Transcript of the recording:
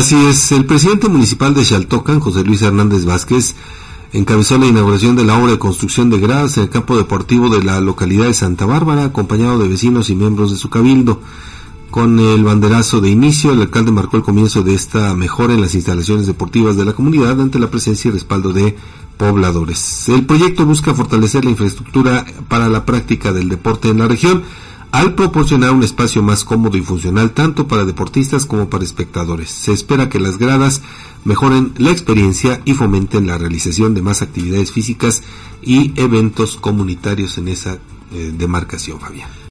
Así es, el presidente municipal de Xaltocan, José Luis Hernández Vázquez, encabezó la inauguración de la obra de construcción de gradas en el campo deportivo de la localidad de Santa Bárbara, acompañado de vecinos y miembros de su cabildo. Con el banderazo de inicio, el alcalde marcó el comienzo de esta mejora en las instalaciones deportivas de la comunidad ante la presencia y respaldo de pobladores. El proyecto busca fortalecer la infraestructura para la práctica del deporte en la región al proporcionar un espacio más cómodo y funcional tanto para deportistas como para espectadores. Se espera que las gradas mejoren la experiencia y fomenten la realización de más actividades físicas y eventos comunitarios en esa eh, demarcación, Fabián.